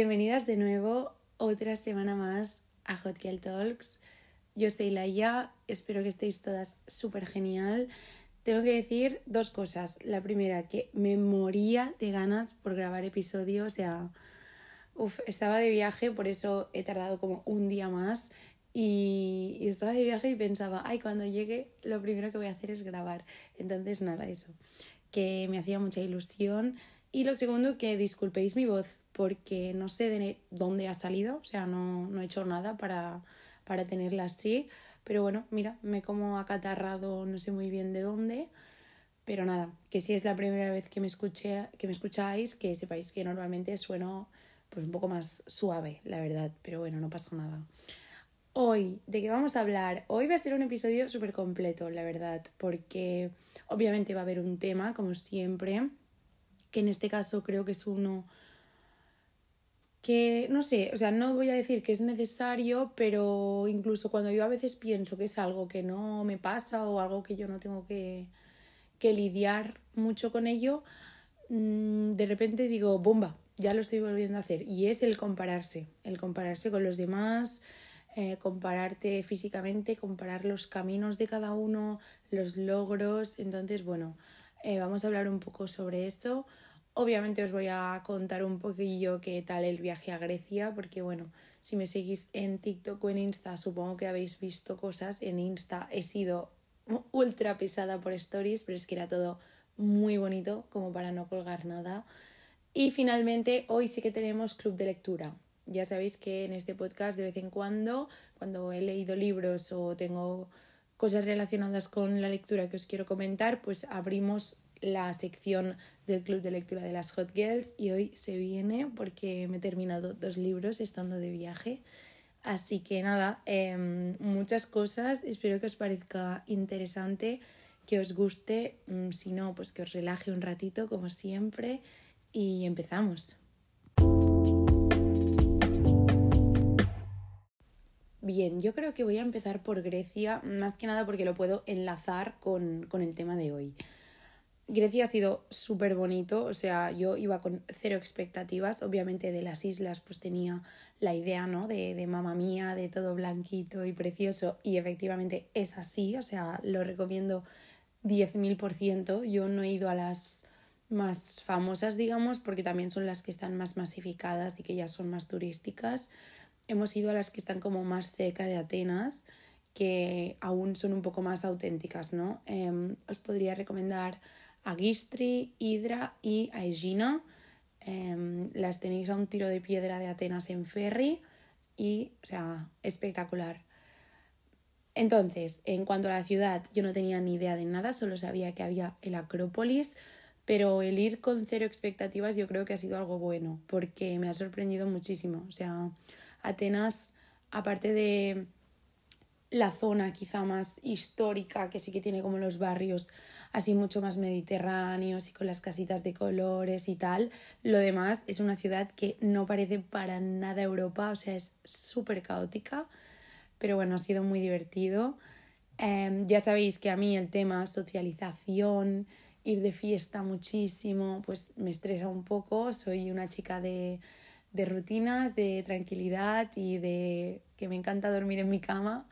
Bienvenidas de nuevo otra semana más a Hot Girl Talks. Yo soy Laia, espero que estéis todas súper genial. Tengo que decir dos cosas. La primera, que me moría de ganas por grabar episodio, o sea, estaba de viaje, por eso he tardado como un día más. Y, y estaba de viaje y pensaba, ay, cuando llegue lo primero que voy a hacer es grabar. Entonces, nada, eso, que me hacía mucha ilusión. Y lo segundo, que disculpéis mi voz, porque no sé de dónde ha salido, o sea, no, no he hecho nada para, para tenerla así. Pero bueno, mira, me como acatarrado, no sé muy bien de dónde. Pero nada, que si es la primera vez que me, escuché, que me escucháis, que sepáis que normalmente sueno pues un poco más suave, la verdad. Pero bueno, no pasa nada. Hoy, ¿de qué vamos a hablar? Hoy va a ser un episodio súper completo, la verdad, porque obviamente va a haber un tema, como siempre, que en este caso creo que es uno que, no sé, o sea, no voy a decir que es necesario, pero incluso cuando yo a veces pienso que es algo que no me pasa o algo que yo no tengo que, que lidiar mucho con ello, mm, de repente digo, bomba, ya lo estoy volviendo a hacer. Y es el compararse, el compararse con los demás, eh, compararte físicamente, comparar los caminos de cada uno, los logros. Entonces, bueno, eh, vamos a hablar un poco sobre eso. Obviamente os voy a contar un poquillo qué tal el viaje a Grecia, porque bueno, si me seguís en TikTok o en Insta, supongo que habéis visto cosas. En Insta he sido ultra pesada por stories, pero es que era todo muy bonito como para no colgar nada. Y finalmente, hoy sí que tenemos club de lectura. Ya sabéis que en este podcast de vez en cuando, cuando he leído libros o tengo cosas relacionadas con la lectura que os quiero comentar, pues abrimos la sección del club de lectura de las Hot Girls y hoy se viene porque me he terminado dos libros estando de viaje. Así que nada, em, muchas cosas, espero que os parezca interesante, que os guste, mm, si no, pues que os relaje un ratito como siempre y empezamos. Bien, yo creo que voy a empezar por Grecia, más que nada porque lo puedo enlazar con, con el tema de hoy. Grecia ha sido súper bonito, o sea, yo iba con cero expectativas, obviamente de las islas pues tenía la idea, ¿no? De, de mamá mía, de todo blanquito y precioso, y efectivamente es así, o sea, lo recomiendo 10.000%, yo no he ido a las más famosas, digamos, porque también son las que están más masificadas y que ya son más turísticas, hemos ido a las que están como más cerca de Atenas, que aún son un poco más auténticas, ¿no? Em, os podría recomendar Agistri, Hidra y Aegina. Em, las tenéis a un tiro de piedra de Atenas en ferry y, o sea, espectacular. Entonces, en cuanto a la ciudad, yo no tenía ni idea de nada, solo sabía que había el Acrópolis, pero el ir con cero expectativas yo creo que ha sido algo bueno, porque me ha sorprendido muchísimo. O sea, Atenas, aparte de la zona quizá más histórica, que sí que tiene como los barrios así mucho más mediterráneos y con las casitas de colores y tal. Lo demás es una ciudad que no parece para nada Europa, o sea, es súper caótica, pero bueno, ha sido muy divertido. Em, ya sabéis que a mí el tema socialización, ir de fiesta muchísimo, pues me estresa un poco. Soy una chica de, de rutinas, de tranquilidad y de que me encanta dormir en mi cama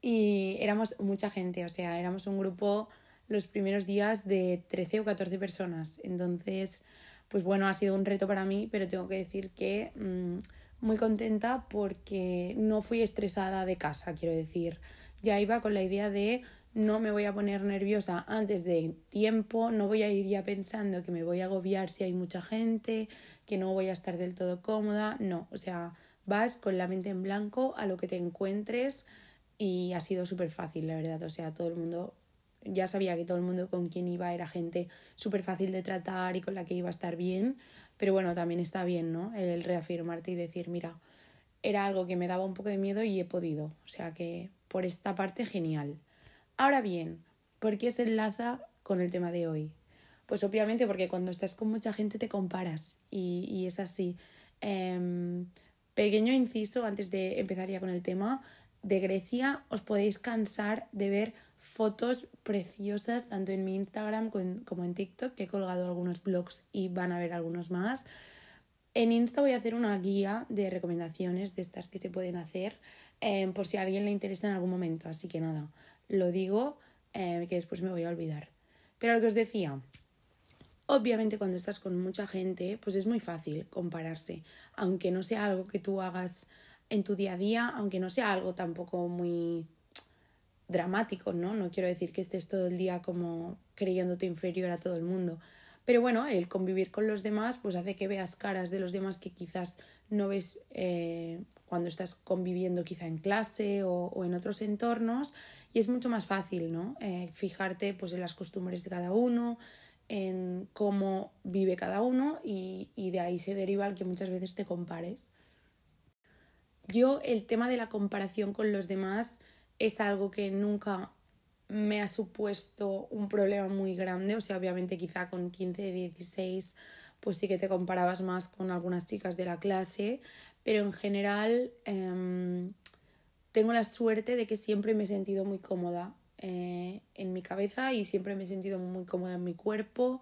y éramos mucha gente, o sea, éramos un grupo los primeros días de 13 o 14 personas. Entonces, pues bueno, ha sido un reto para mí, pero tengo que decir que mmm, muy contenta porque no fui estresada de casa, quiero decir. Ya iba con la idea de no me voy a poner nerviosa antes de tiempo, no voy a ir ya pensando que me voy a agobiar si hay mucha gente, que no voy a estar del todo cómoda, no, o sea, vas con la mente en blanco a lo que te encuentres y ha sido súper fácil, la verdad. O sea, todo el mundo, ya sabía que todo el mundo con quien iba era gente súper fácil de tratar y con la que iba a estar bien, pero bueno, también está bien, ¿no? El reafirmarte y decir, mira, era algo que me daba un poco de miedo y he podido. O sea que por esta parte, genial. Ahora bien, ¿por qué se enlaza con el tema de hoy? Pues obviamente porque cuando estás con mucha gente te comparas y, y es así. Eh, pequeño inciso antes de empezar ya con el tema de Grecia os podéis cansar de ver fotos preciosas tanto en mi Instagram como en TikTok, que he colgado algunos blogs y van a ver algunos más. En Insta voy a hacer una guía de recomendaciones de estas que se pueden hacer eh, por si a alguien le interesa en algún momento. Así que nada, lo digo eh, que después me voy a olvidar. Pero lo que os decía, obviamente cuando estás con mucha gente, pues es muy fácil compararse, aunque no sea algo que tú hagas en tu día a día, aunque no sea algo tampoco muy dramático, ¿no? No quiero decir que estés todo el día como creyéndote inferior a todo el mundo. Pero bueno, el convivir con los demás pues hace que veas caras de los demás que quizás no ves eh, cuando estás conviviendo quizá en clase o, en otros entornos y es mucho más fácil, ¿no? Eh, fijarte pues en las costumbres de cada uno, en cómo vive cada uno y, y de ahí se deriva el que muchas veces te compares. Yo el tema de la comparación con los demás es algo que nunca me ha supuesto un problema muy grande, o sea, obviamente quizá con 15, 16 pues sí que te comparabas más con algunas chicas de la clase, pero en general em, tengo la suerte de que siempre me he sentido muy cómoda eh, en mi cabeza y siempre me he sentido muy cómoda en mi cuerpo.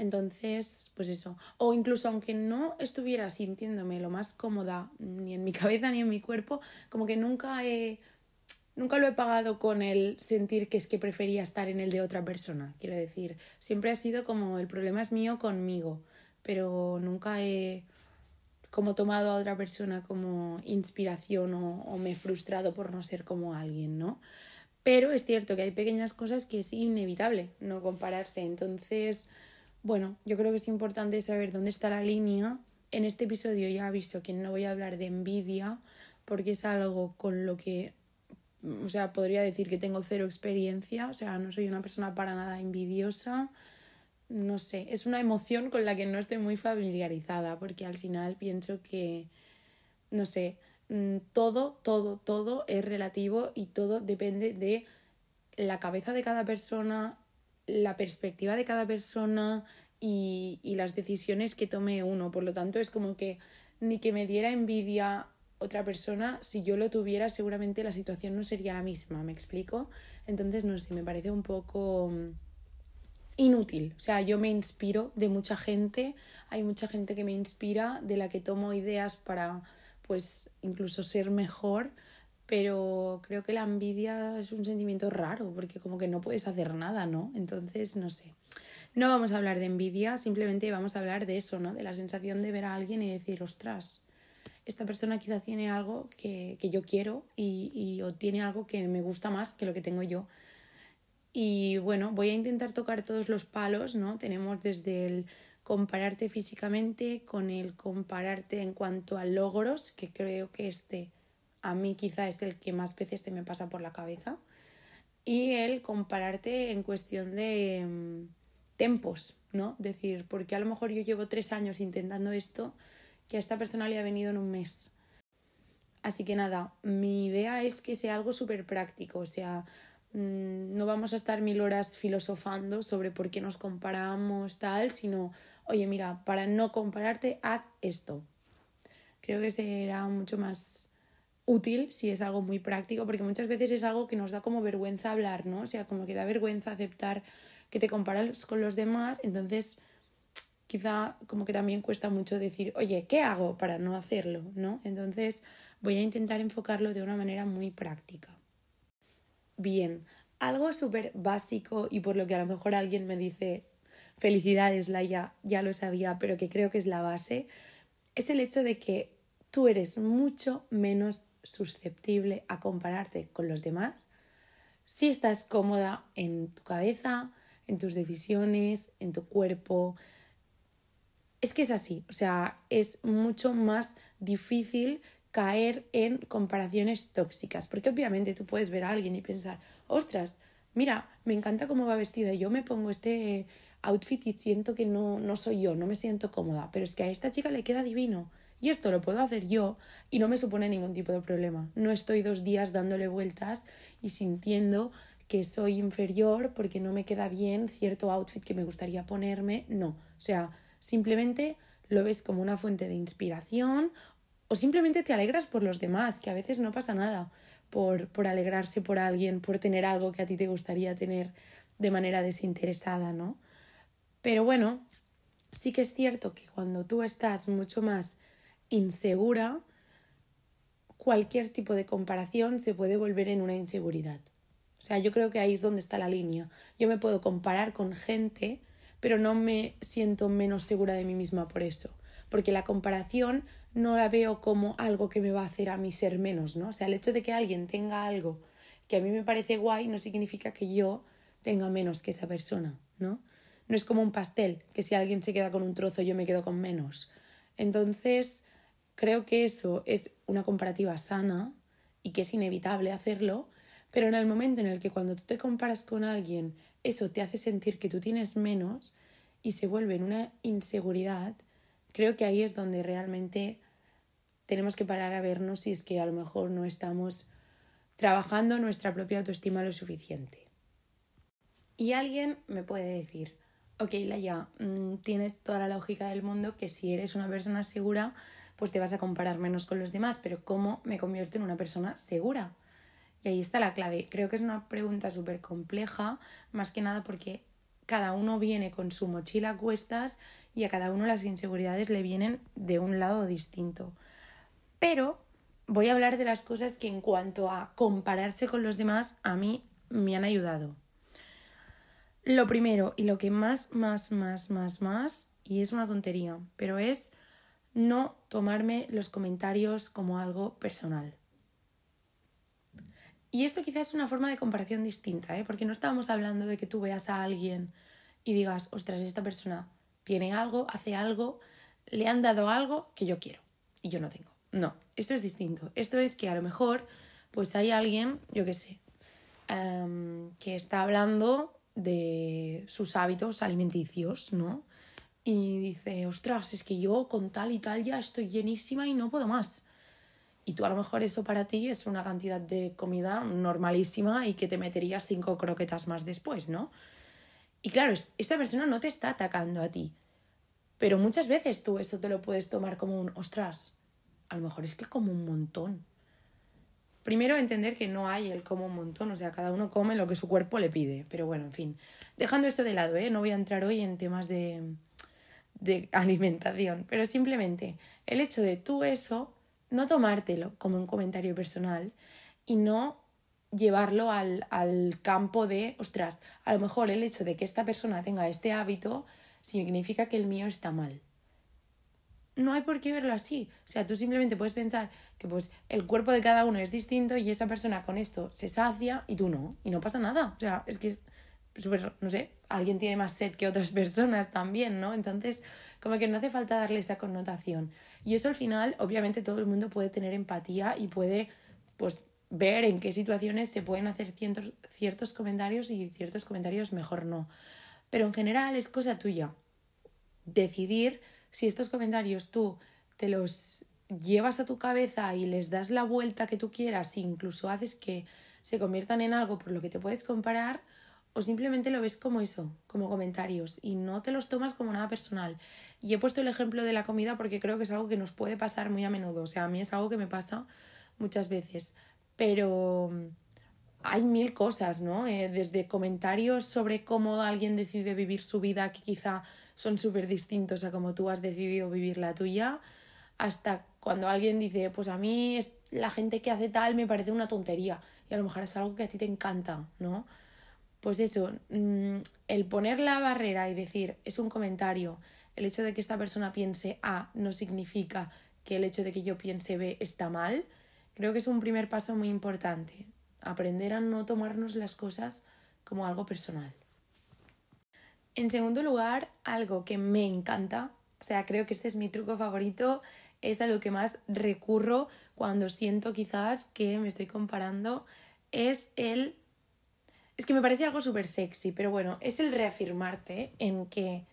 Entonces, pues eso. O incluso aunque no estuviera sintiéndome lo más cómoda ni en mi cabeza ni en mi cuerpo, como que nunca he nunca lo he pagado con el sentir que es que prefería estar en el de otra persona. Quiero decir, siempre ha sido como el problema es mío conmigo, pero nunca he como tomado a otra persona como inspiración o, o me he frustrado por no ser como alguien, ¿no? Pero es cierto que hay pequeñas cosas que es inevitable no compararse. Entonces, bueno, yo creo que es importante saber dónde está la línea. En este episodio ya aviso que no voy a hablar de envidia porque es algo con lo que o sea, podría decir que tengo cero experiencia, o sea, no soy una persona para nada envidiosa, no sé, es una emoción con la que no estoy muy familiarizada, porque al final pienso que, no sé, mm, todo, todo, todo es relativo y todo depende de la cabeza de cada persona, la perspectiva de cada persona y, y las decisiones que tome uno. Por lo tanto, es como que ni que me diera envidia otra persona, si yo lo tuviera, seguramente la situación no sería la misma, ¿me explico? Entonces, no sé, me parece un poco mm, inútil. O sea, yo me inspiro de mucha gente, hay mucha gente que me inspira, de la que tomo ideas para, pues, incluso ser mejor, pero creo que la envidia es un sentimiento raro, porque como que no puedes hacer nada, ¿no? Entonces, no sé. No vamos a hablar de envidia, simplemente vamos a hablar de eso, ¿no? De la sensación de ver a alguien y decir, ostras, esta persona quizá tiene algo que, yo quiero y, y, o tiene algo que me gusta más que lo que tengo yo. Y bueno, voy a intentar tocar todos los palos, ¿no? Tenemos desde el compararte físicamente con el compararte en cuanto a logros, que creo que este a mí quizá es el que más veces se me pasa por la cabeza, y el compararte en cuestión de mm, tempos, ¿no? Decir, porque a lo mejor yo llevo tres años intentando esto que a esta persona le ha venido en un mes. Así que nada, mi idea es que sea algo súper práctico, o sea, mm, no vamos a estar mil horas filosofando sobre por qué nos comparamos, tal, sino, oye, mira, para no compararte, haz esto. Creo que será mucho más útil si es algo muy práctico, porque muchas veces es algo que nos da como vergüenza hablar, ¿no? O sea, como que da vergüenza aceptar que te comparas con los demás, entonces quizá como que también cuesta mucho decir, oye, ¿qué hago para no hacerlo? ¿no? Entonces voy a intentar enfocarlo de una manera muy práctica. Bien, algo súper básico y por lo que a lo mejor alguien me dice, felicidades, Laia, ya lo sabía, pero que creo que es la base, es el hecho de que tú eres mucho menos susceptible a compararte con los demás si estás cómoda en tu cabeza, en tus decisiones, en tu cuerpo, es que es así, o sea, es mucho más difícil caer en comparaciones tóxicas, porque obviamente tú puedes ver a alguien y pensar, ostras, mira, me encanta cómo va vestida, yo me pongo este outfit y siento que no, no soy yo, no me siento cómoda, pero es que a esta chica le queda divino. Y esto lo puedo hacer yo y no me supone ningún tipo de problema. No estoy dos días dándole vueltas y sintiendo que soy inferior porque no me queda bien cierto outfit que me gustaría ponerme. No, o sea, simplemente lo ves como una fuente de inspiración o simplemente te alegras por los demás, que a veces no pasa nada por, por alegrarse por alguien, por tener algo que a ti te gustaría tener de manera desinteresada, ¿no? Pero bueno, sí que es cierto que cuando tú estás mucho más insegura, cualquier tipo de comparación se puede volver en una inseguridad. O sea, yo creo que ahí es donde está la línea. Yo me puedo comparar con gente, pero no me siento menos segura de mí misma por eso. Porque la comparación no la veo como algo que me va a hacer a mí ser menos, ¿no? O sea, el hecho de que alguien tenga algo que a mí me parece guay no significa que yo tenga menos que esa persona, ¿no? No es como un pastel, que si alguien se queda con un trozo yo me quedo con menos. Entonces, creo que eso es una comparativa sana y que es inevitable hacerlo, pero en el momento en el que cuando tú te comparas con alguien, eso te hace sentir que tú tienes menos y se vuelve en una inseguridad, creo que ahí es donde realmente tenemos que parar a vernos si es que a lo mejor no estamos trabajando nuestra propia autoestima lo suficiente. Y alguien me puede decir, ok, Laia, mm, tiene toda la lógica del mundo que si eres una persona segura, pues te vas a comparar menos con los demás, pero ¿cómo me convierto en una persona segura? Y ahí está la clave. Creo que es una pregunta súper compleja, más que nada porque cada uno viene con su mochila a cuestas y a cada uno las inseguridades le vienen de un lado distinto. Pero voy a hablar de las cosas que en cuanto a compararse con los demás a mí me han ayudado. Lo primero y lo que más, más, más, más, más, y es una tontería, pero es no tomarme los comentarios como algo personal. Y esto quizás es una forma de comparación distinta, ¿eh? porque no estábamos hablando de que tú veas a alguien y digas, ostras, esta persona tiene algo, hace algo, le han dado algo que yo quiero y yo no tengo. No, esto es distinto. Esto es que a lo mejor pues hay alguien, yo qué sé, em, que está hablando de sus hábitos alimenticios, ¿no? Y dice, ostras, es que yo con tal y tal ya estoy llenísima y no puedo más. Y tú a lo mejor eso para ti es una cantidad de comida normalísima y que te meterías cinco croquetas más después, ¿no? Y claro, esta persona no te está atacando a ti. Pero muchas veces tú eso te lo puedes tomar como un, ostras, a lo mejor es que como un montón. Primero entender que no hay el como un montón, o sea, cada uno come lo que su cuerpo le pide. Pero bueno, en fin, dejando esto de lado, ¿eh? no voy a entrar hoy en temas de, de alimentación, pero simplemente el hecho de tú eso no tomártelo como un comentario personal y no llevarlo al, al, campo de, ostras, a lo mejor el hecho de que esta persona tenga este hábito significa que el mío está mal. No hay por qué verlo así. O sea, tú simplemente puedes pensar que pues el cuerpo de cada uno es distinto y esa persona con esto se sacia y tú no. Y no pasa nada. O sea, es que súper, no sé, alguien tiene más sed que otras personas también, ¿no? Entonces, como que no hace falta darle esa connotación. Y eso al final, obviamente todo el mundo puede tener empatía y puede, pues, ver en qué situaciones se pueden hacer ciertos, ciertos comentarios y ciertos comentarios mejor no. Pero en general es cosa tuya decidir si estos comentarios tú te los llevas a tu cabeza y les das la vuelta que tú quieras e incluso haces que se conviertan en algo por lo que te puedes comparar o simplemente lo ves como eso, como comentarios y no te los tomas como nada personal. Y he puesto el ejemplo de la comida porque creo que es algo que nos puede pasar muy a menudo, o sea, a mí es algo que me pasa muchas veces, pero mm, hay mil cosas, ¿no? Eh, desde comentarios sobre cómo alguien decide vivir su vida que quizá son súper distintos a cómo tú has decidido vivir la tuya, hasta cuando alguien dice, pues a mí la gente que hace tal me parece una tontería y a lo mejor es algo que a ti te encanta, ¿no? Pues eso, mm, el poner la barrera y decir es un comentario, el hecho de que esta persona piense A no significa que el hecho de que yo piense B está mal, creo que es un primer paso muy importante, aprender a no tomarnos las cosas como algo personal. En segundo lugar, algo que me encanta, o sea, creo que este es mi truco favorito, es a lo que más recurro cuando siento quizás que me estoy comparando, es el es que me parece algo súper sexy, pero bueno, es el reafirmarte en que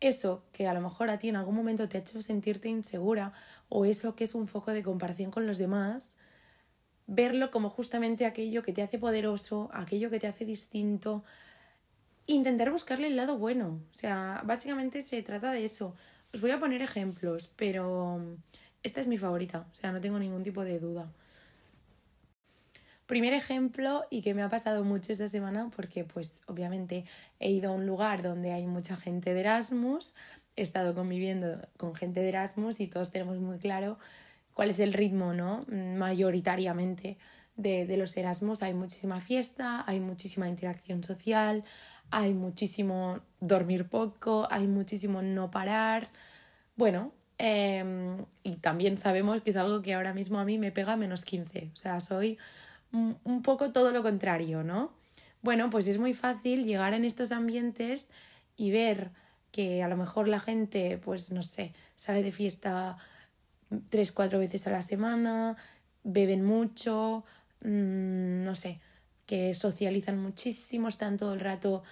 eso que a lo mejor a ti en algún momento te ha hecho sentirte insegura o eso que es un foco de comparación con los demás, verlo como justamente aquello que te hace poderoso, aquello que te hace distinto, intentar buscarle el lado bueno. O sea, básicamente se trata de eso. Os voy a poner ejemplos, pero esta es mi favorita, o sea, no tengo ningún tipo de duda. Primer ejemplo y que me ha pasado mucho esta semana porque pues obviamente he ido a un lugar donde hay mucha gente de Erasmus he estado conviviendo con gente de Erasmus y todos tenemos muy claro cuál es el ritmo, ¿no? Mayoritariamente de, de los Erasmus. Hay muchísima fiesta, hay muchísima interacción social, hay muchísimo dormir poco, hay muchísimo no parar. Bueno, em, y también sabemos que es algo que ahora mismo a mí me pega menos 15. O sea, soy un poco todo lo contrario, ¿no? Bueno, pues es muy fácil llegar en estos ambientes y ver que a lo mejor la gente, pues no sé, sale de fiesta tres, cuatro veces a la semana, beben mucho, mm, no sé, que socializan muchísimo, están todo el rato,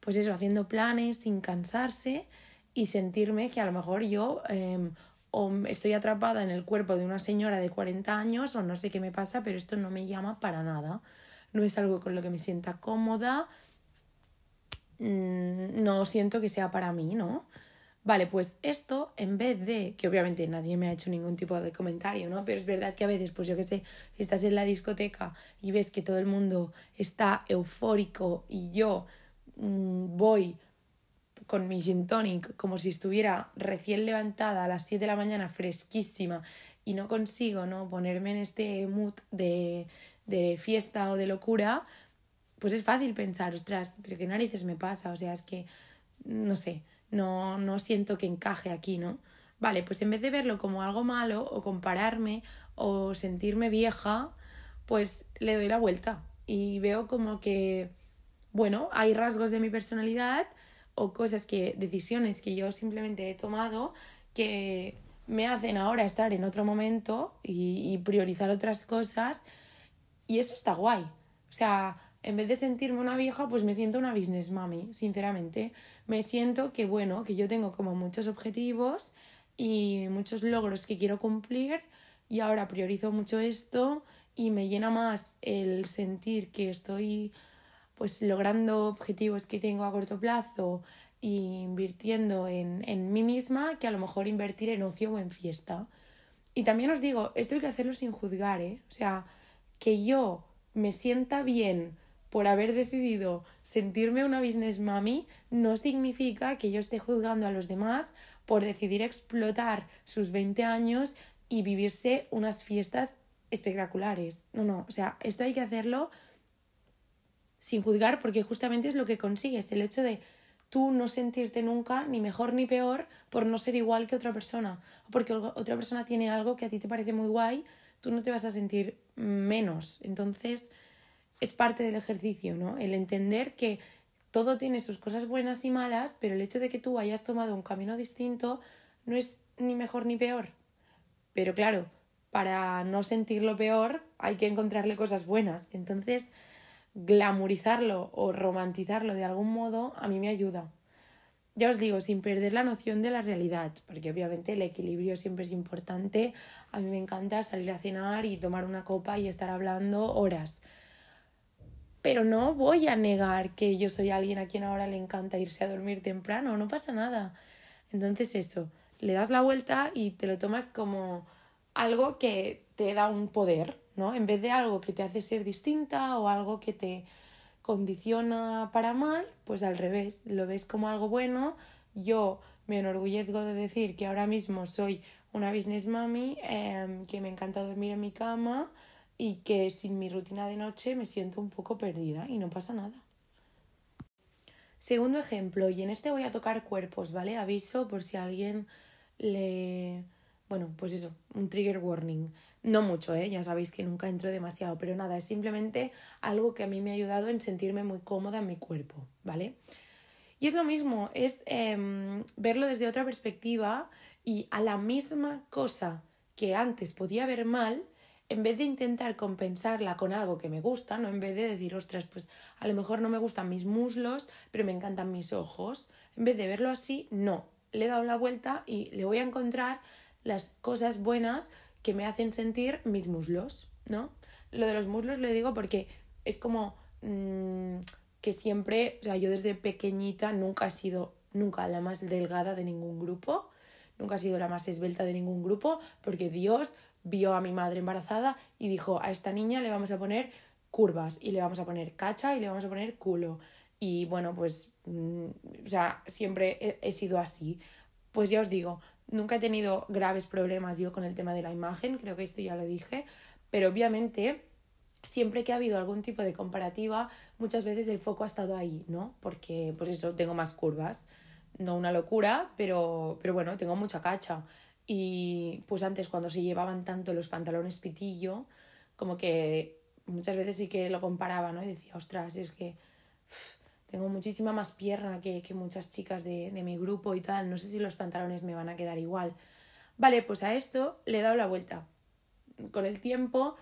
pues eso, haciendo planes sin cansarse y sentirme que a lo mejor yo em, o estoy atrapada en el cuerpo de una señora de 40 años o no sé qué me pasa, pero esto no me llama para nada. No es algo con lo que me sienta cómoda, mm, no siento que sea para mí, ¿no? Vale, pues esto, en vez de, que obviamente nadie me ha hecho ningún tipo de comentario, ¿no? Pero es verdad que a veces, pues yo qué sé, si estás en la discoteca y ves que todo el mundo está eufórico y yo mm, voy con mi gin tonic como si estuviera recién levantada a las 7 de la mañana fresquísima y no consigo, ¿no? Ponerme en este mood de, de fiesta o de locura, pues es fácil pensar, ostras, pero qué narices me pasa, o sea, es que, no sé, no, no siento que encaje aquí, ¿no? Vale, pues en vez de verlo como algo malo o compararme o sentirme vieja, pues le doy la vuelta y veo como que, bueno, hay rasgos de mi personalidad o cosas que, decisiones que yo simplemente he tomado que me hacen ahora estar en otro momento y, priorizar otras cosas y eso está guay. O sea, en vez de sentirme una vieja, pues me siento una business mami, sinceramente. Me siento que, bueno, que yo tengo como muchos objetivos y muchos logros que quiero cumplir y ahora priorizo mucho esto y me llena más el sentir que estoy pues logrando objetivos que tengo a corto plazo e invirtiendo en, en mí misma que a lo mejor invertir en ocio o en fiesta. Y también os digo, esto hay que hacerlo sin juzgar, ¿eh? O sea, que yo me sienta bien por haber decidido sentirme una business mami no significa que yo esté juzgando a los demás por decidir explotar sus 20 años y vivirse unas fiestas espectaculares. No, no, o sea, esto hay que hacerlo sin juzgar porque justamente es lo que consigues, el hecho de tú no sentirte nunca ni mejor ni peor por no ser igual que otra persona, o porque otra persona tiene algo que a ti te parece muy guay, tú no te vas a sentir menos. Entonces, es parte del ejercicio, ¿no? El entender que todo tiene sus cosas buenas y malas, pero el hecho de que tú hayas tomado un camino distinto no es ni mejor ni peor. Pero claro, para no sentirlo peor hay que encontrarle cosas buenas. Entonces, glamorizarlo o romantizarlo de algún modo a mí me ayuda. Ya os digo, sin perder la noción de la realidad, porque obviamente el equilibrio siempre es importante. A mí me encanta salir a cenar y tomar una copa y estar hablando horas pero no voy a negar que yo soy alguien a quien ahora le encanta irse a dormir temprano, no pasa nada. Entonces eso, le das la vuelta y te lo tomas como algo que te da un poder, ¿no? En vez de algo que te hace ser distinta o algo que te condiciona para mal, pues al revés, lo ves como algo bueno. Yo me enorgullezco de decir que ahora mismo soy una business mommy, em, que me encanta dormir en mi cama, y que sin mi rutina de noche me siento un poco perdida y no pasa nada. Segundo ejemplo, y en este voy a tocar cuerpos, ¿vale? Aviso por si alguien le... Bueno, pues eso, un trigger warning. No mucho, ¿eh? Ya sabéis que nunca entro demasiado, pero nada, es simplemente algo que a mí me ha ayudado en sentirme muy cómoda en mi cuerpo, ¿vale? Y es lo mismo, es em, verlo desde otra perspectiva y a la misma cosa que antes podía ver mal, en vez de intentar compensarla con algo que me gusta, ¿no? En vez de decir, ostras, pues a lo mejor no me gustan mis muslos, pero me encantan mis ojos. En vez de verlo así, no. Le he dado la vuelta y le voy a encontrar las cosas buenas que me hacen sentir mis muslos, ¿no? Lo de los muslos lo digo porque es como mmm, que siempre, o sea, yo desde pequeñita nunca he sido, nunca la más delgada de ningún grupo, nunca he sido la más esbelta de ningún grupo, porque Dios vio a mi madre embarazada y dijo, a esta niña le vamos a poner curvas y le vamos a poner cacha y le vamos a poner culo. Y bueno, pues, mm, o sea, siempre he, sido así. pues ya os digo, nunca he tenido graves problemas yo con el tema de la imagen, creo que esto ya lo dije, pero obviamente siempre que ha habido algún tipo de comparativa, muchas veces el foco ha estado ahí, ¿no? Porque, pues eso, tengo más curvas. No una locura, pero, pero bueno, tengo mucha cacha. Y pues antes, cuando se llevaban tanto los pantalones pitillo, como que muchas veces sí que lo comparaba, ¿no? Y decía, ostras, es que tengo muchísima más pierna que, que muchas chicas de, de mi grupo y tal. No sé si los pantalones me van a quedar igual. Vale, pues a esto le he dado la vuelta. Con el tiempo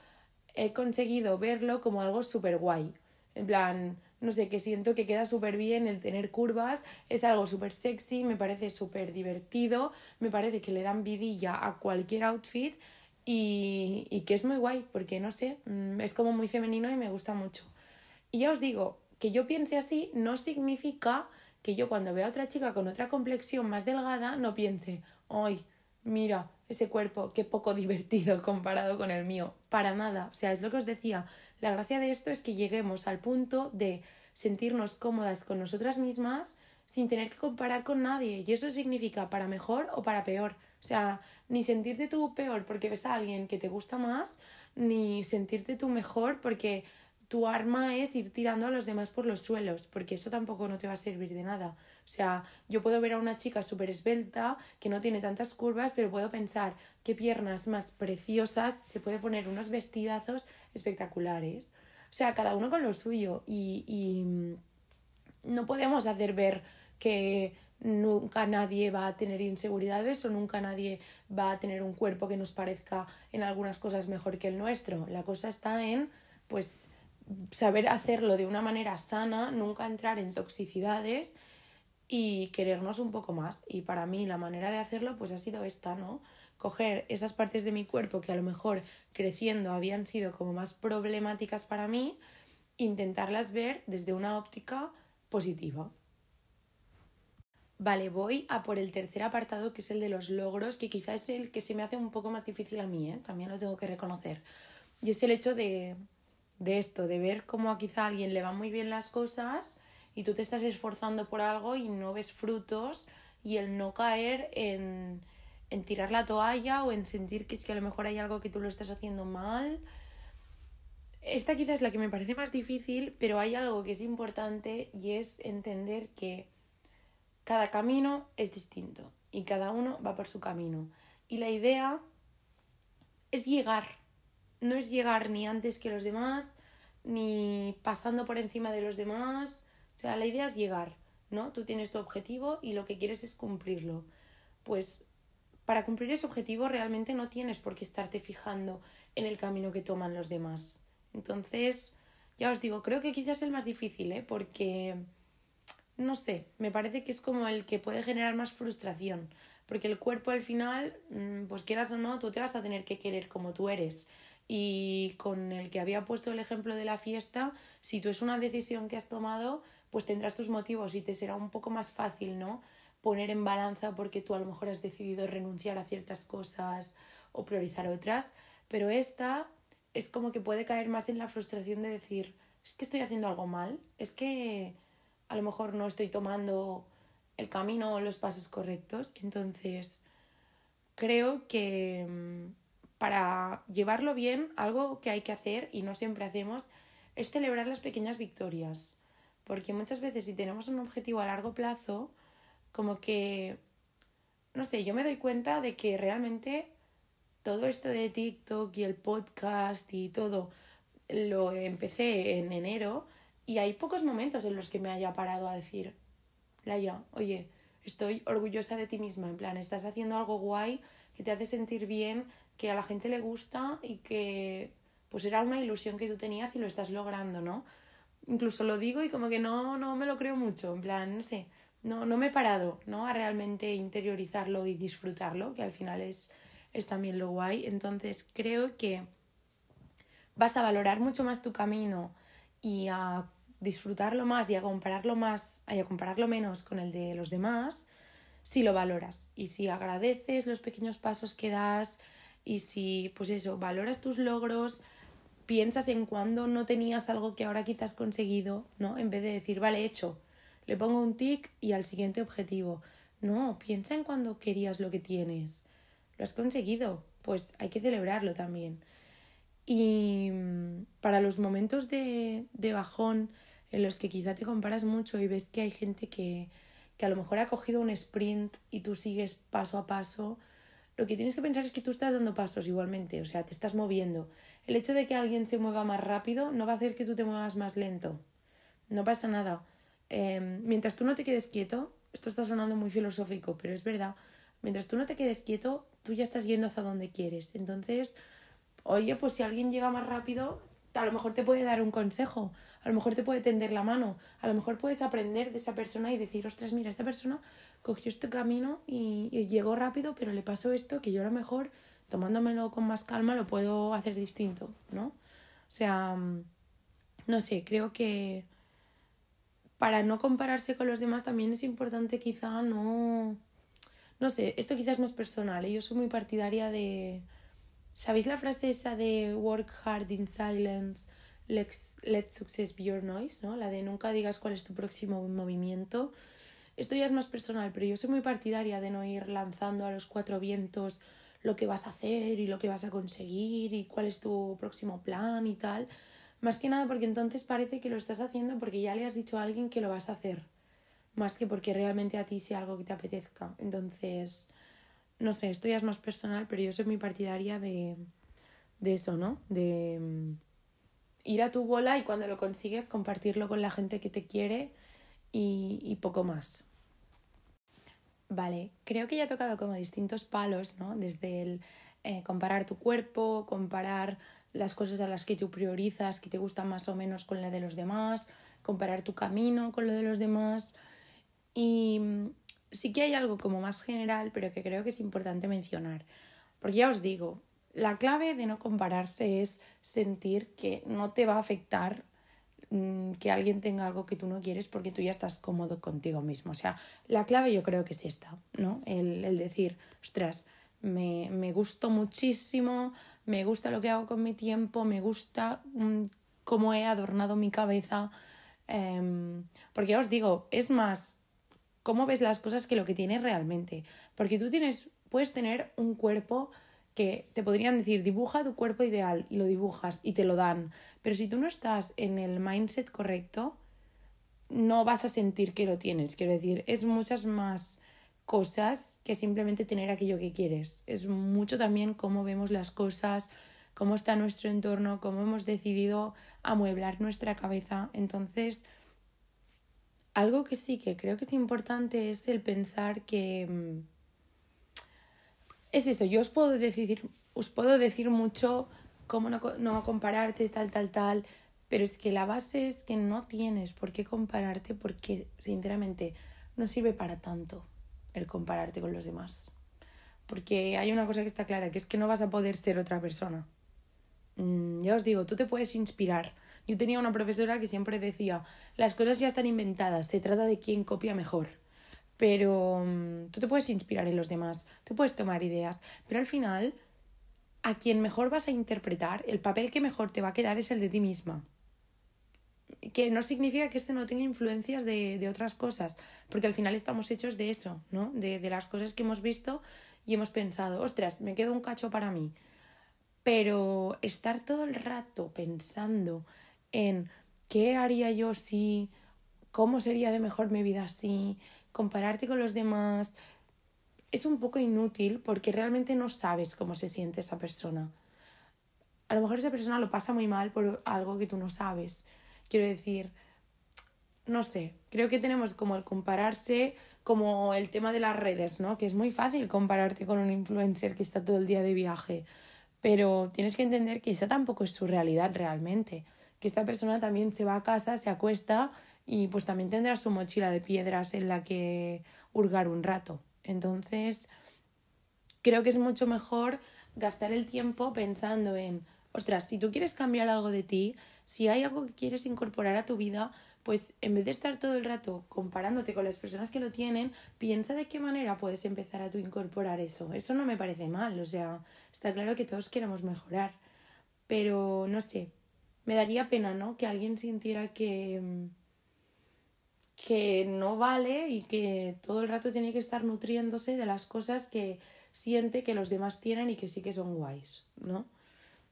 he conseguido verlo como algo súper guay. En plan, no sé, que siento que queda súper bien el tener curvas, es algo súper sexy, me parece súper divertido, me parece que le dan vidilla a cualquier outfit y, y que es muy guay, porque no sé, mm, es como muy femenino y me gusta mucho. Y ya os digo, que yo piense así no significa que yo cuando vea a otra chica con otra complexión más delgada no piense, ay, mira, ese cuerpo, qué poco divertido comparado con el mío. Para nada. O sea, es lo que os decía. La gracia de esto es que lleguemos al punto de sentirnos cómodas con nosotras mismas sin tener que comparar con nadie. Y eso significa para mejor o para peor. O sea, ni sentirte tú peor porque ves a alguien que te gusta más, ni sentirte tú mejor porque tu arma es ir tirando a los demás por los suelos, porque eso tampoco no te va a servir de nada. O sea, yo puedo ver a una chica súper esbelta, que no tiene tantas curvas, pero puedo pensar qué piernas más preciosas, se puede poner unos vestidazos espectaculares. O sea, cada uno con lo suyo y, y mm, no podemos hacer ver que nunca nadie va a tener inseguridades o nunca nadie va a tener un cuerpo que nos parezca en algunas cosas mejor que el nuestro. La cosa está en, pues, saber hacerlo de una manera sana, nunca entrar en toxicidades y querernos un poco más. Y para mí la manera de hacerlo pues ha sido esta, ¿no? Coger esas partes de mi cuerpo que a lo mejor creciendo habían sido como más problemáticas para mí, intentarlas ver desde una óptica positiva. Vale, voy a por el tercer apartado que es el de los logros, que quizás es el que se me hace un poco más difícil a mí, ¿eh? también lo tengo que reconocer. Y es el hecho de, de esto, de ver cómo a quizá a alguien le van muy bien las cosas y tú te estás esforzando por algo y no ves frutos y el no caer en, en tirar la toalla o en sentir que es que a lo mejor hay algo que tú lo estás haciendo mal. Esta quizás es la que me parece más difícil, pero hay algo que es importante y es entender que cada camino es distinto y cada uno va por su camino. Y la idea es llegar no es llegar ni antes que los demás, ni pasando por encima de los demás. O sea, la idea es llegar, ¿no? Tú tienes tu objetivo y lo que quieres es cumplirlo. Pues para cumplir ese objetivo realmente no tienes por qué estarte fijando en el camino que toman los demás. Entonces, ya os digo, creo que quizás es el más difícil, ¿eh? Porque, no sé, me parece que es como el que puede generar más frustración. Porque el cuerpo al final, mm, pues quieras o no, tú te vas a tener que querer como tú eres y con el que había puesto el ejemplo de la fiesta, si tú es una decisión que has tomado, pues tendrás tus motivos y te será un poco más fácil, ¿no? Poner en balanza porque tú a lo mejor has decidido renunciar a ciertas cosas o priorizar otras, pero esta es como que puede caer más en la frustración de decir, es que estoy haciendo algo mal, es que a lo mejor no estoy tomando el camino o los pasos correctos, entonces creo que mm, para llevarlo bien, algo que hay que hacer y no siempre hacemos es celebrar las pequeñas victorias. Porque muchas veces si tenemos un objetivo a largo plazo, como que, no sé, yo me doy cuenta de que realmente todo esto de TikTok y el podcast y todo lo empecé en enero y hay pocos momentos en los que me haya parado a decir, Laia, oye, estoy orgullosa de ti misma, en plan, estás haciendo algo guay que te hace sentir bien, que a la gente le gusta y que pues era una ilusión que tú tenías y lo estás logrando, ¿no? Incluso lo digo y como que no, no me lo creo mucho, en plan, no sé, no, no me he parado, ¿no? A realmente interiorizarlo y disfrutarlo, que al final es, es también lo guay. Entonces creo que vas a valorar mucho más tu camino y a disfrutarlo más y a compararlo más y a compararlo menos con el de los demás si lo valoras y si agradeces los pequeños pasos que das y si, pues eso, valoras tus logros, piensas en cuando no tenías algo que ahora quizás has conseguido, ¿no? En vez de decir, vale, hecho, le pongo un tic y al siguiente objetivo. No, piensa en cuando querías lo que tienes. Lo has conseguido, pues hay que celebrarlo también. Y mm, para los momentos de, de bajón en los que quizá te comparas mucho y ves que hay gente que, que a lo mejor ha cogido un sprint y tú sigues paso a paso, lo que tienes que pensar es que tú estás dando pasos igualmente, o sea, te estás moviendo. El hecho de que alguien se mueva más rápido no va a hacer que tú te muevas más lento. No pasa nada. Em, mientras tú no te quedes quieto, esto está sonando muy filosófico, pero es verdad, mientras tú no te quedes quieto, tú ya estás yendo hacia donde quieres. Entonces, oye, pues si alguien llega más rápido, a lo mejor te puede dar un consejo, a lo mejor te puede tender la mano, a lo mejor puedes aprender de esa persona y decir, ostras, mira, esta persona cogió este camino y, llegó rápido, pero le pasó esto que yo a lo mejor, tomándomelo con más calma, lo puedo hacer distinto, ¿no? O sea, mm, no sé, creo que para no compararse con los demás también es importante quizá no... No sé, esto quizás no es personal, ¿eh? yo soy muy partidaria de ¿Sabéis la frase esa de work hard in silence, let's, let success be your noise? ¿no? La de nunca digas cuál es tu próximo movimiento. Esto ya es más personal, pero yo soy muy partidaria de no ir lanzando a los cuatro vientos lo que vas a hacer y lo que vas a conseguir y cuál es tu próximo plan y tal. Más que nada porque entonces parece que lo estás haciendo porque ya le has dicho a alguien que lo vas a hacer, más que porque realmente a ti sea algo que te apetezca. Entonces, no sé, esto ya es más personal, pero yo soy muy partidaria de, de eso, ¿no? De mm, ir a tu bola y cuando lo consigues compartirlo con la gente que te quiere y, poco más. Vale, creo que ya he tocado como distintos palos, ¿no? Desde el eh, comparar tu cuerpo, comparar las cosas a las que tú priorizas, que te gustan más o menos con la de los demás, comparar tu camino con lo de los demás. Y mm, sí que hay algo como más general, pero que creo que es importante mencionar. Porque ya os digo, la clave de no compararse es sentir que no te va a afectar mm, que alguien tenga algo que tú no quieres porque tú ya estás cómodo contigo mismo. O sea, la clave yo creo que sí está, ¿no? El, el decir, ostras, me, me gusto muchísimo, me gusta lo que hago con mi tiempo, me gusta mm, cómo he adornado mi cabeza. Em, porque ya os digo, es más cómo ves las cosas que lo que tienes realmente. Porque tú tienes, puedes tener un cuerpo que te podrían decir, dibuja tu cuerpo ideal y lo dibujas y te lo dan. Pero si tú no estás en el mindset correcto, no vas a sentir que lo tienes. Quiero decir, es muchas más cosas que simplemente tener aquello que quieres. Es mucho también cómo vemos las cosas, cómo está nuestro entorno, cómo hemos decidido amueblar nuestra cabeza. Entonces, algo que sí que creo que es importante es el pensar que mm, es eso, yo os puedo decir, os puedo decir mucho cómo no, no compararte, tal, tal, tal, pero es que la base es que no tienes por qué compararte porque, sinceramente, no sirve para tanto el compararte con los demás. Porque hay una cosa que está clara, que es que no vas a poder ser otra persona. Mm, ya os digo, tú te puedes inspirar yo tenía una profesora que siempre decía, las cosas ya están inventadas, se trata de quién copia mejor. Pero mm, tú te puedes inspirar en los demás, tú puedes tomar ideas, pero al final, a quien mejor vas a interpretar, el papel que mejor te va a quedar es el de ti misma. Que no significa que este no tenga influencias de, de otras cosas, porque al final estamos hechos de eso, ¿no? De, de las cosas que hemos visto y hemos pensado, ostras, me quedo un cacho para mí. Pero estar todo el rato pensando en qué haría yo si, cómo sería de mejor mi vida si, compararte con los demás, es un poco inútil porque realmente no sabes cómo se siente esa persona. A lo mejor esa persona lo pasa muy mal por algo que tú no sabes. Quiero decir, no sé, creo que tenemos como el compararse como el tema de las redes, ¿no? Que es muy fácil compararte con un influencer que está todo el día de viaje, pero tienes que entender que esa tampoco es su realidad realmente que esta persona también se va a casa, se acuesta y pues también tendrá su mochila de piedras en la que hurgar un rato. Entonces, creo que es mucho mejor gastar el tiempo pensando en, ostras, si tú quieres cambiar algo de ti, si hay algo que quieres incorporar a tu vida, pues en vez de estar todo el rato comparándote con las personas que lo tienen, piensa de qué manera puedes empezar a tú incorporar eso. Eso no me parece mal, o sea, está claro que todos queremos mejorar, pero no sé, me daría pena, ¿no? Que alguien sintiera que, mm, que no vale y que todo el rato tiene que estar nutriéndose de las cosas que siente que los demás tienen y que sí que son guays, ¿no?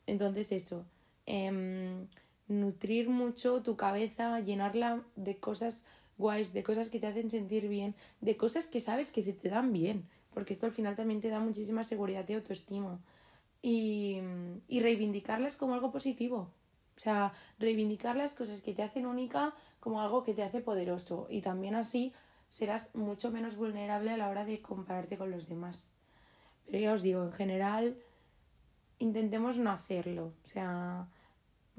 Entonces eso, em, nutrir mucho tu cabeza, llenarla de cosas guays, de cosas que te hacen sentir bien, de cosas que sabes que se te dan bien, porque esto al final también te da muchísima seguridad y autoestima. Y, y reivindicarlas como algo positivo. O sea, reivindicar las cosas que te hacen única como algo que te hace poderoso. Y también así serás mucho menos vulnerable a la hora de compararte con los demás. Pero ya os digo, en general, intentemos no hacerlo. O sea,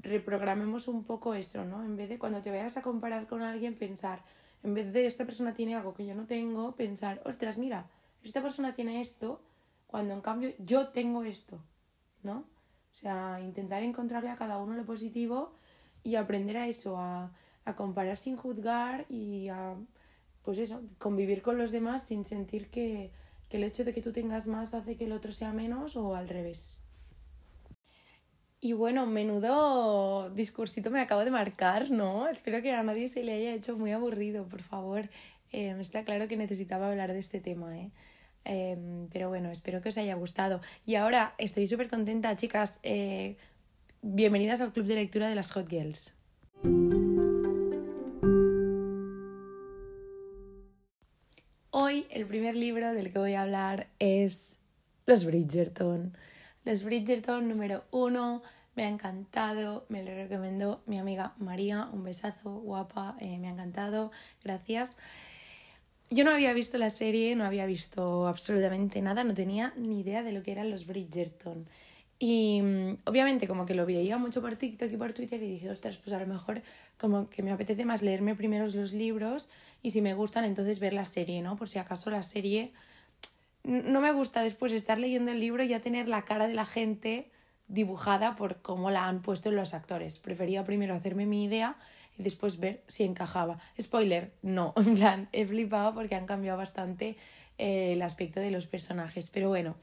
reprogramemos un poco eso, ¿no? En vez de cuando te vayas a comparar con alguien, pensar, en vez de esta persona tiene algo que yo no tengo, pensar, ostras, mira, esta persona tiene esto, cuando en cambio yo tengo esto, ¿no? O sea, intentar encontrarle a cada uno lo positivo y aprender a eso, a, a comparar sin juzgar y a, pues eso, convivir con los demás sin sentir que, que el hecho de que tú tengas más hace que el otro sea menos o al revés. Y bueno, menudo discursito me acabo de marcar, ¿no? Espero que a nadie se le haya hecho muy aburrido, por favor. Eh, está claro que necesitaba hablar de este tema, ¿eh? Em, pero bueno, espero que os haya gustado. Y ahora estoy súper contenta, chicas. Eh, bienvenidas al club de lectura de las Hot Girls. Hoy el primer libro del que voy a hablar es Los Bridgerton. Los Bridgerton número uno, me ha encantado, me lo recomendó mi amiga María, un besazo, guapa, eh, me ha encantado, gracias. Yo no había visto la serie, no había visto absolutamente nada, no tenía ni idea de lo que eran los Bridgerton. Y mm, obviamente como que lo veía mucho por TikTok y por Twitter y dije, ostras, pues a lo mejor como que me apetece más leerme primero los libros y si me gustan entonces ver la serie, ¿no? Por si acaso la serie no me gusta después estar leyendo el libro y ya tener la cara de la gente dibujada por cómo la han puesto los actores. Prefería primero hacerme mi idea y después ver si encajaba. Spoiler, no, en plan, he flipado porque han cambiado bastante eh, el aspecto de los personajes. Pero bueno,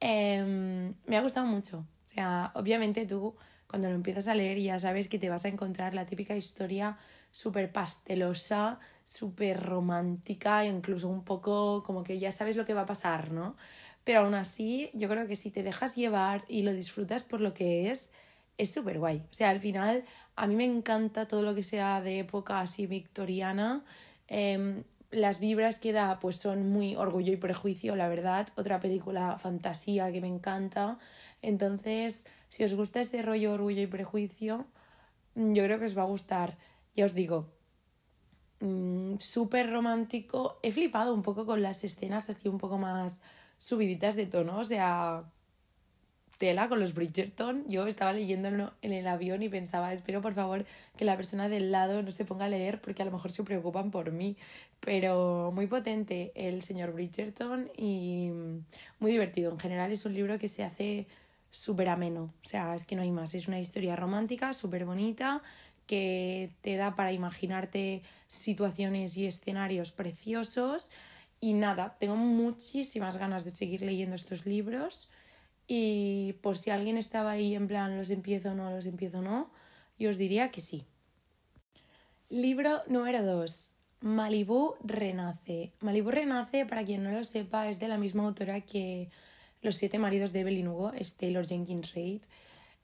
em, me ha gustado mucho. O sea, obviamente tú cuando lo empiezas a leer ya sabes que te vas a encontrar la típica historia súper pastelosa, súper romántica, incluso un poco como que ya sabes lo que va a pasar, ¿no? Pero aún así, yo creo que si te dejas llevar y lo disfrutas por lo que es, es súper guay. O sea, al final, a mí me encanta todo lo que sea de época así victoriana. Em, las vibras que da, pues son muy orgullo y prejuicio, la verdad. Otra película fantasía que me encanta. Entonces, si os gusta ese rollo orgullo y prejuicio, yo creo que os va a gustar ya os digo, mm, súper romántico. He flipado un poco con las escenas así un poco más subiditas de tono, o sea, tela con los Bridgerton. Yo estaba leyéndolo en el avión y pensaba, espero por favor que la persona del lado no se ponga a leer porque a lo mejor se preocupan por mí. Pero muy potente el señor Bridgerton y muy divertido. En general es un libro que se hace súper ameno. O sea, es que no hay más. Es una historia romántica, súper bonita, que te da para imaginarte situaciones y escenarios preciosos. Y nada, tengo muchísimas ganas de seguir leyendo estos libros. Y por si alguien estaba ahí en plan, los empiezo o no, los empiezo o no, yo os diría que sí. Libro número 2. Malibu Renace. Malibu Renace, para quien no lo sepa, es de la misma autora que Los siete maridos de Evelyn Hugo, es Taylor Jenkins Reid.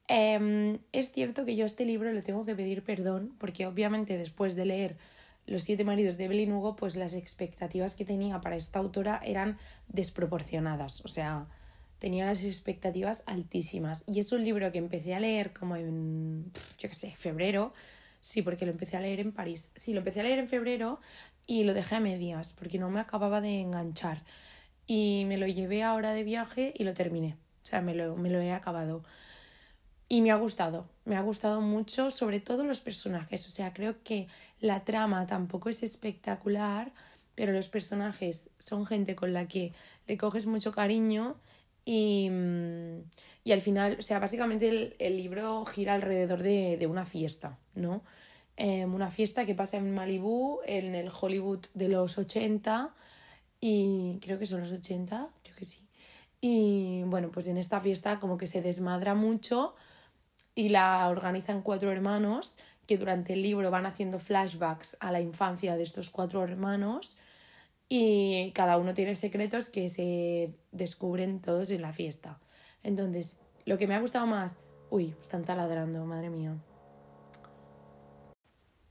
Em, es cierto que yo este libro le tengo que pedir perdón porque obviamente después de leer Los siete maridos de Evelyn Hugo, pues las expectativas que tenía para esta autora eran desproporcionadas. O sea, tenía las expectativas altísimas. Y es un libro que empecé a leer como en, yo qué sé, febrero. Sí, porque lo empecé a leer en París. Sí, lo empecé a leer en febrero y lo dejé a medias porque no me acababa de enganchar. Y me lo llevé ahora de viaje y lo terminé. O sea, me lo, me lo he acabado. Y me ha gustado, me ha gustado mucho, sobre todo los personajes. O sea, creo que la trama tampoco es espectacular, pero los personajes son gente con la que le coges mucho cariño y, mm, y al final, o sea, básicamente el, libro gira alrededor de, de una fiesta, ¿no? Em, una fiesta que pasa en Malibú, en el Hollywood de los 80, y creo que son los 80, creo que sí. Y bueno, pues en esta fiesta como que se desmadra mucho y la organizan cuatro hermanos que durante el libro van haciendo flashbacks a la infancia de estos cuatro hermanos y cada uno tiene secretos que se descubren todos en la fiesta. Entonces, lo que me ha gustado más... Uy, están taladrando, madre mía.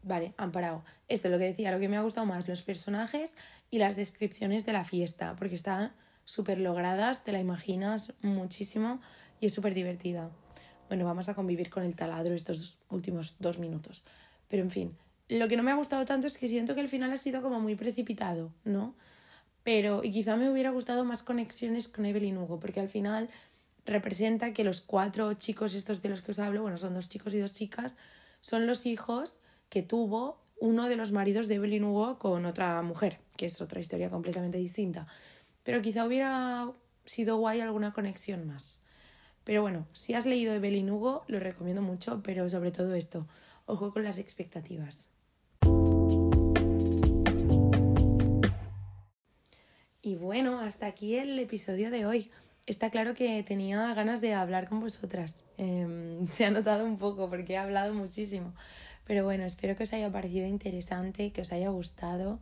Vale, han parado. Esto es lo que decía, lo que me ha gustado más, los personajes y las descripciones de la fiesta, porque están súper logradas, te la imaginas muchísimo y es súper divertida. Bueno, vamos a convivir con el taladro estos últimos dos minutos. Pero en fin, lo que no me ha gustado tanto es que siento que el final ha sido como muy precipitado, ¿no? Pero, y quizá me hubiera gustado más conexiones con Evelyn Hugo, porque al final representa que los cuatro chicos estos de los que os hablo, bueno, son dos chicos y dos chicas, son los hijos que tuvo uno de los maridos de Evelyn Hugo con otra mujer, que es otra historia completamente distinta. Pero quizá hubiera sido guay alguna conexión más. Pero bueno, si has leído Evelyn Hugo, lo recomiendo mucho, pero sobre todo esto, ojo con las expectativas. Y bueno, hasta aquí el episodio de hoy. Está claro que tenía ganas de hablar con vosotras. Em, se ha notado un poco porque he hablado muchísimo. Pero bueno, espero que os haya parecido interesante, que os haya gustado.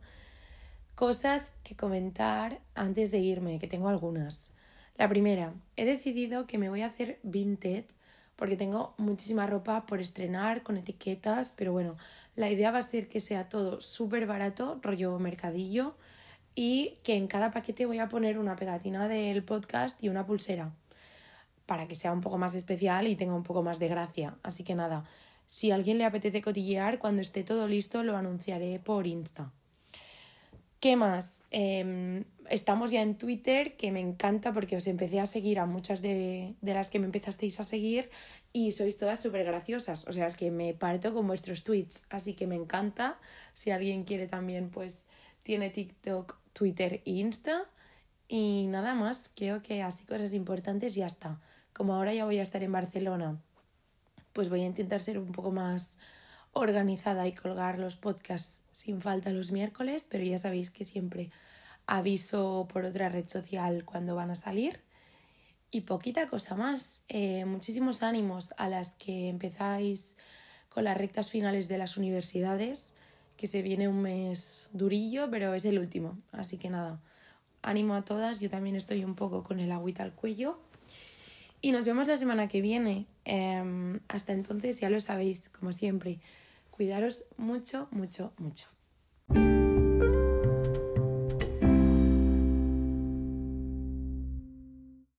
Cosas que comentar antes de irme, que tengo algunas. La primera, he decidido que me voy a hacer vintage porque tengo muchísima ropa por estrenar con etiquetas, pero bueno, la idea va a ser que sea todo súper barato, rollo mercadillo, y que en cada paquete voy a poner una pegatina del podcast y una pulsera para que sea un poco más especial y tenga un poco más de gracia. Así que nada, si a alguien le apetece cotillear, cuando esté todo listo lo anunciaré por Insta. ¿Qué más? Em, estamos ya en Twitter, que me encanta porque os empecé a seguir a muchas de, de las que me empezasteis a seguir y sois todas súper graciosas. O sea, es que me parto con vuestros tweets, así que me encanta. Si alguien quiere también, pues tiene TikTok, Twitter e Insta. Y nada más, creo que así cosas importantes ya está. Como ahora ya voy a estar en Barcelona pues voy a intentar ser un poco más organizada y colgar los podcasts sin falta los miércoles, pero ya sabéis que siempre aviso por otra red social cuando van a salir. Y poquita cosa más. Eh, muchísimos ánimos a las que empezáis con las rectas finales de las universidades, que se viene un mes durillo, pero es el último. Así que nada, ánimo a todas. Yo también estoy un poco con el agüita al cuello. Y nos vemos la semana que viene. Em, hasta entonces, ya lo sabéis, como siempre, cuidaros mucho, mucho, mucho.